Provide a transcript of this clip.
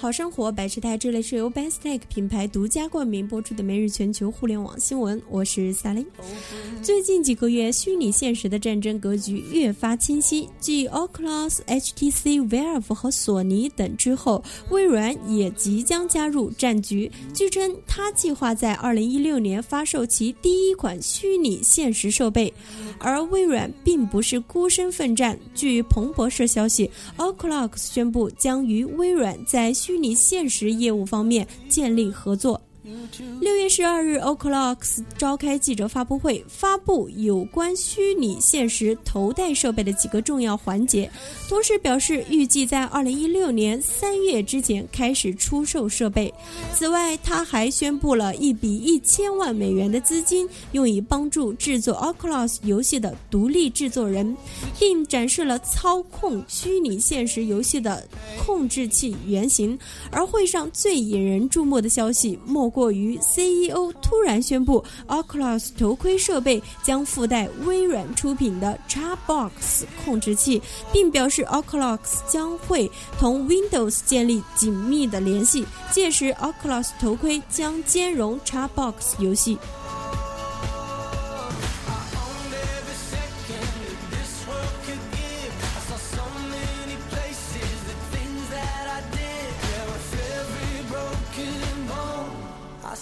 好生活百事泰，这里是由 Bestech 品牌独家冠名播出的每日全球互联网新闻，我是萨琳。最近几个月，虚拟现实的战争格局越发清晰。继 Oculus、HTC Vive 和索尼等之后，微软也即将加入战局。据称，它计划在2016年发售其第一款虚拟现实设备。而微软并不是孤身奋战。据彭博社消息，Oculus 宣布将与微软在虚拟现实业务方面建立合作。六月十二日，Oculus 召开记者发布会，发布有关虚拟现实头戴设备的几个重要环节，同时表示预计在二零一六年三月之前开始出售设备。此外，他还宣布了一笔一千万美元的资金，用以帮助制作 Oculus 游戏的独立制作人，并展示了操控虚拟现实游戏的控制器原型。而会上最引人注目的消息，莫过于于 CEO 突然宣布，Oculus 头盔设备将附带微软出品的 Xbox 控制器，并表示 Oculus 将会同 Windows 建立紧密的联系。届时，Oculus 头盔将兼容 Xbox 游戏。